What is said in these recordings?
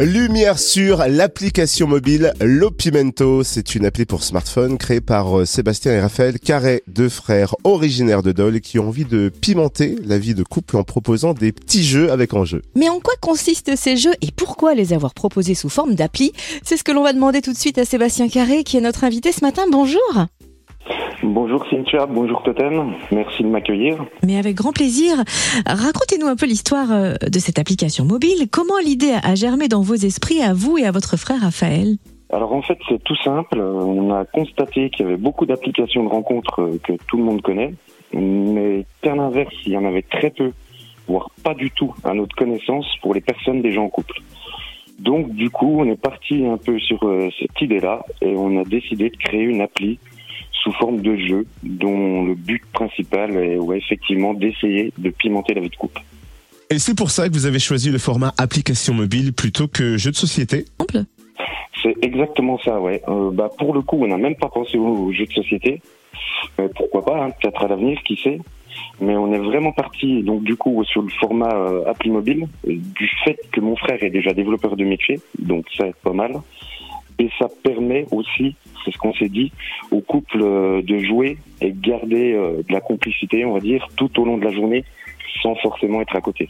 Lumière sur l'application mobile Lopimento. C'est une appli pour smartphone créée par euh, Sébastien et Raphaël Carré, deux frères originaires de Dole qui ont envie de pimenter la vie de couple en proposant des petits jeux avec enjeu. Mais en quoi consistent ces jeux et pourquoi les avoir proposés sous forme d'appli? C'est ce que l'on va demander tout de suite à Sébastien Carré qui est notre invité ce matin. Bonjour. Bonjour Cynthia, bonjour Totem, merci de m'accueillir. Mais avec grand plaisir. Racontez-nous un peu l'histoire euh, de cette application mobile. Comment l'idée a germé dans vos esprits à vous et à votre frère Raphaël? Alors en fait c'est tout simple, on a constaté qu'il y avait beaucoup d'applications de rencontres euh, que tout le monde connaît, mais qu'à l'inverse il y en avait très peu, voire pas du tout à notre connaissance pour les personnes déjà en couple. Donc du coup on est parti un peu sur euh, cette idée-là et on a décidé de créer une appli sous forme de jeu dont le but principal est ouais, effectivement d'essayer de pimenter la vie de couple. Et c'est pour ça que vous avez choisi le format application mobile plutôt que jeu de société C'est exactement ça, ouais. Euh, bah, pour le coup, on n'a même pas pensé aux jeux de société. Euh, pourquoi pas, hein, peut-être à l'avenir, qui sait. Mais on est vraiment parti, donc du coup, sur le format euh, appli mobile, du fait que mon frère est déjà développeur de métier, donc ça est pas mal. Et ça permet aussi c'est ce qu'on s'est dit, au couple euh, de jouer et garder euh, de la complicité, on va dire, tout au long de la journée, sans forcément être à côté.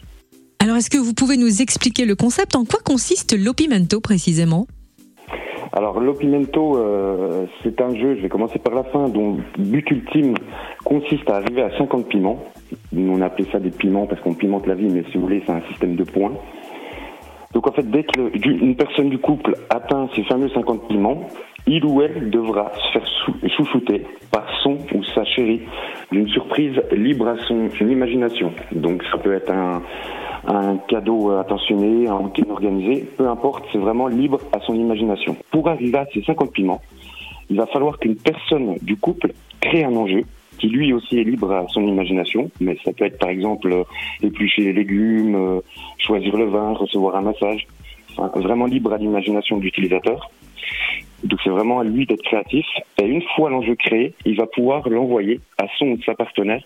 Alors, est-ce que vous pouvez nous expliquer le concept? En quoi consiste l'Opimento précisément? Alors l'Opimento, euh, c'est un jeu, je vais commencer par la fin, dont le but ultime consiste à arriver à 50 piments. On appelait ça des piments parce qu'on pimente la vie, mais si vous voulez, c'est un système de points. Donc en fait, dès qu'une personne du couple atteint ces fameux 50 piments, il ou elle devra se faire chouchouter par son ou sa chérie d'une surprise libre à son imagination. Donc ça peut être un, cadeau attentionné, un week organisé, peu importe, c'est vraiment libre à son imagination. Pour arriver à ces 50 piments, il va falloir qu'une personne du couple crée un enjeu qui lui aussi est libre à son imagination, mais ça peut être par exemple éplucher les légumes, euh, choisir le vin, recevoir un massage, vraiment libre à l'imagination de l'utilisateur. Donc c'est vraiment à lui d'être créatif. Et une fois l'enjeu créé, il va pouvoir l'envoyer à son ou sa partenaire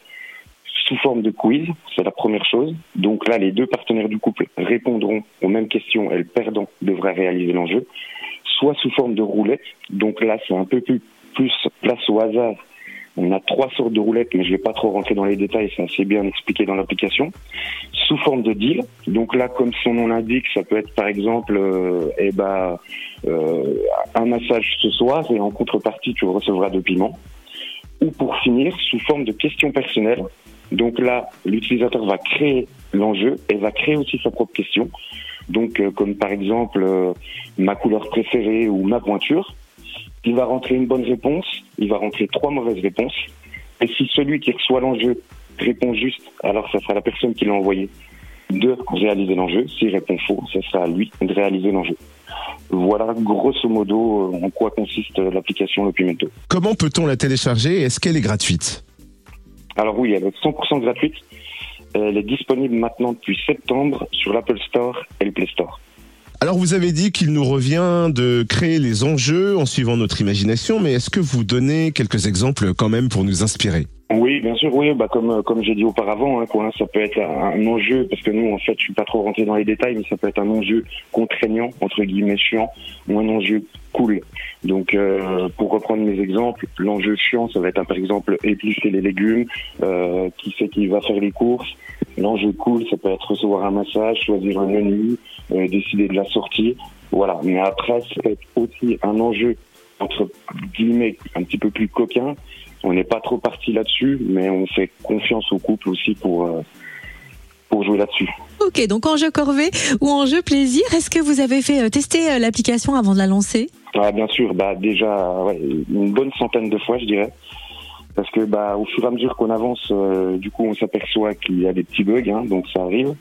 sous forme de quiz, c'est la première chose. Donc là, les deux partenaires du couple répondront aux mêmes questions et le perdant devra réaliser l'enjeu, soit sous forme de roulette. Donc là, c'est un peu plus, plus place au hasard on a trois sortes de roulettes, mais je ne vais pas trop rentrer dans les détails, c'est assez bien expliqué dans l'application. Sous forme de deal. Donc là, comme son nom l'indique, ça peut être par exemple, euh, eh ben, euh, un massage ce soir et en contrepartie, tu recevras deux piments. Ou pour finir, sous forme de questions personnelles. Donc là, l'utilisateur va créer l'enjeu et va créer aussi sa propre question. Donc, euh, comme par exemple ma couleur préférée ou ma pointure. Il va rentrer une bonne réponse, il va rentrer trois mauvaises réponses. Et si celui qui reçoit l'enjeu répond juste, alors ça sera la personne qui l'a envoyé de réaliser l'enjeu. S'il répond faux, ça sera à lui de réaliser l'enjeu. Voilà grosso modo euh, en quoi consiste l'application Lopimento. Comment peut-on la télécharger Est-ce qu'elle est gratuite? Alors oui, elle est 100% gratuite. Elle est disponible maintenant depuis septembre sur l'Apple Store et le Play Store. Alors vous avez dit qu'il nous revient de créer les enjeux en suivant notre imagination, mais est-ce que vous donnez quelques exemples quand même pour nous inspirer? Oui, bien sûr, oui, bah comme comme j'ai dit auparavant, hein, quoi, ça peut être un, enjeu parce que nous, en fait, je suis pas trop rentré dans les détails, mais ça peut être un enjeu contraignant entre guillemets chiant ou un enjeu cool. Donc, euh, pour reprendre mes exemples, l'enjeu chiant, ça va être par exemple éplucher les légumes, euh, qui sait qui va faire les courses? L'enjeu cool, ça peut être recevoir un massage, choisir un menu, décider de la sortie. Voilà. Mais après, être aussi un enjeu entre guillemets un petit peu plus coquin on n'est pas trop parti là-dessus, mais on fait confiance au couple aussi pour, euh, pour jouer là-dessus. Ok, donc en jeu corvée ou en jeu plaisir, est-ce que vous avez fait euh, tester euh, l'application avant de la lancer? Ah, Bien sûr, bah, déjà une bonne centaine de fois, je dirais. Parce que bah, au fur et à mesure qu'on avance, du coup, on s'aperçoit qu'il y a des petits bugs, hein, donc ça arrive.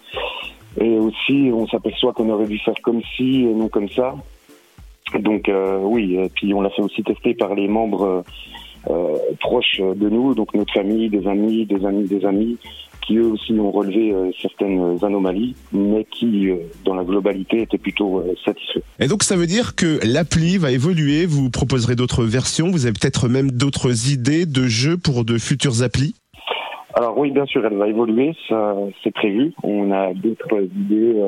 Et aussi, on s'aperçoit qu'on aurait dû faire comme ci et non comme ça. Donc oui, et puis on l'a fait aussi tester par les membres euh, proches de nous, donc notre famille, des amis, des amis, des amis, qui eux aussi ont relevé euh, certaines anomalies, mais qui, euh, dans la globalité, étaient plutôt satisfaits. Et donc ça veut dire que l'appli va évoluer, vous proposerez d'autres versions, vous avez peut-être même d'autres idées de jeux pour de futures applis? Alors oui, bien sûr, elle va évoluer, c'est prévu. On a d'autres idées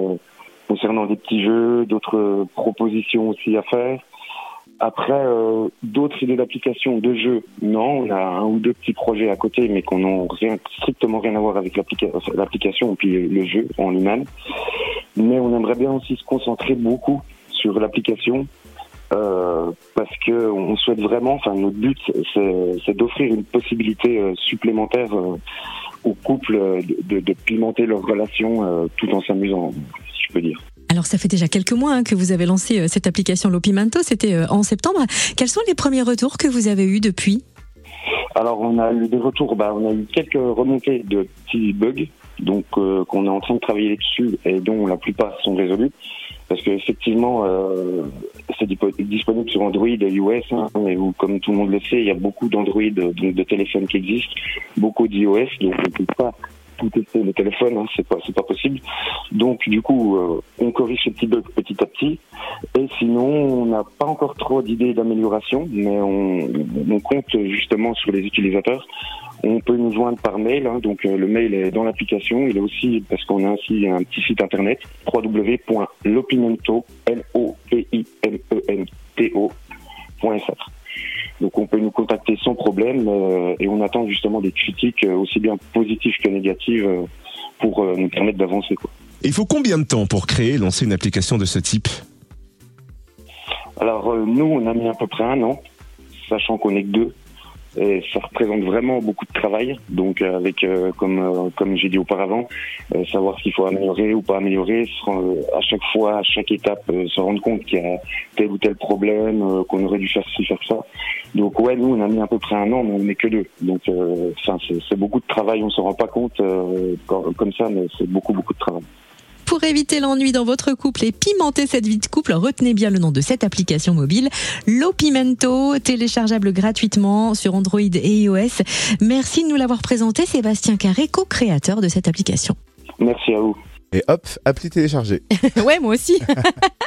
concernant des petits jeux, d'autres propositions aussi à faire. Après, euh, d'autres idées d'application, de jeux, non. On a un ou deux petits projets à côté, mais qu'on n'a rien, strictement rien à voir avec l'application et puis le jeu en lui-même. Mais on aimerait bien aussi se concentrer beaucoup sur l'application euh, parce que on souhaite vraiment, enfin notre but, c'est d'offrir une possibilité euh, supplémentaire euh, aux couples de, de, pimenter leur relation tout en s'amusant, si je peux dire. Alors ça fait déjà quelques mois hein, que vous avez lancé cette application Lopimento, c'était en septembre. Quels sont les premiers retours que vous avez eus depuis? Alors on a eu des retours, bah, on a eu quelques remontées de petits bugs, donc qu'on est en train de travailler dessus et dont la plupart sont résolus parce qu'effectivement, euh, c'est disponible sur Android et iOS, hein, comme tout le monde le sait, il y a beaucoup d'Android, de téléphones qui existent, beaucoup d'iOS, donc on ne peut pas tout tester le téléphone, hein, c'est pas possible. Donc du coup, euh, on corrige ces petits bugs petit à petit, et sinon on n'a pas encore trop d'idées d'amélioration, mais on compte justement sur les utilisateurs on peut nous joindre par mail, hein, donc euh, le mail est dans l'application. Il est aussi parce qu'on a ainsi un petit site internet www.lopimento l o p i m e n t o.fr. Donc on peut nous contacter sans problème euh, et on attend justement des critiques euh, aussi bien positives que négatives pour nous permettre d'avancer. Il faut combien de temps pour créer et lancer une application de ce type? Alors nous on a mis à peu près un an, sachant qu'on est que deux. Et ça représente vraiment beaucoup de travail. Donc euh, avec, euh, comme euh, comme j'ai dit auparavant, savoir s'il faut améliorer ou pas améliorer, à chaque fois, à chaque étape, se rendre compte qu'il y a tel ou tel problème, qu'on aurait dû faire ci, faire ça. Donc ouais, nous on a mis à peu près un an, mais on n'est que deux. Donc c'est beaucoup de travail. On se rend pas compte comme ça, mais c'est beaucoup beaucoup de travail. Pour éviter l'ennui dans votre couple et pimenter cette vie de couple, retenez bien le nom de cette application mobile, L'Opimento, téléchargeable gratuitement sur Android et iOS. Merci de nous l'avoir présenté, Sébastien Carré, co-créateur de cette application. Merci à vous. Et hop, appli téléchargée. ouais, moi aussi.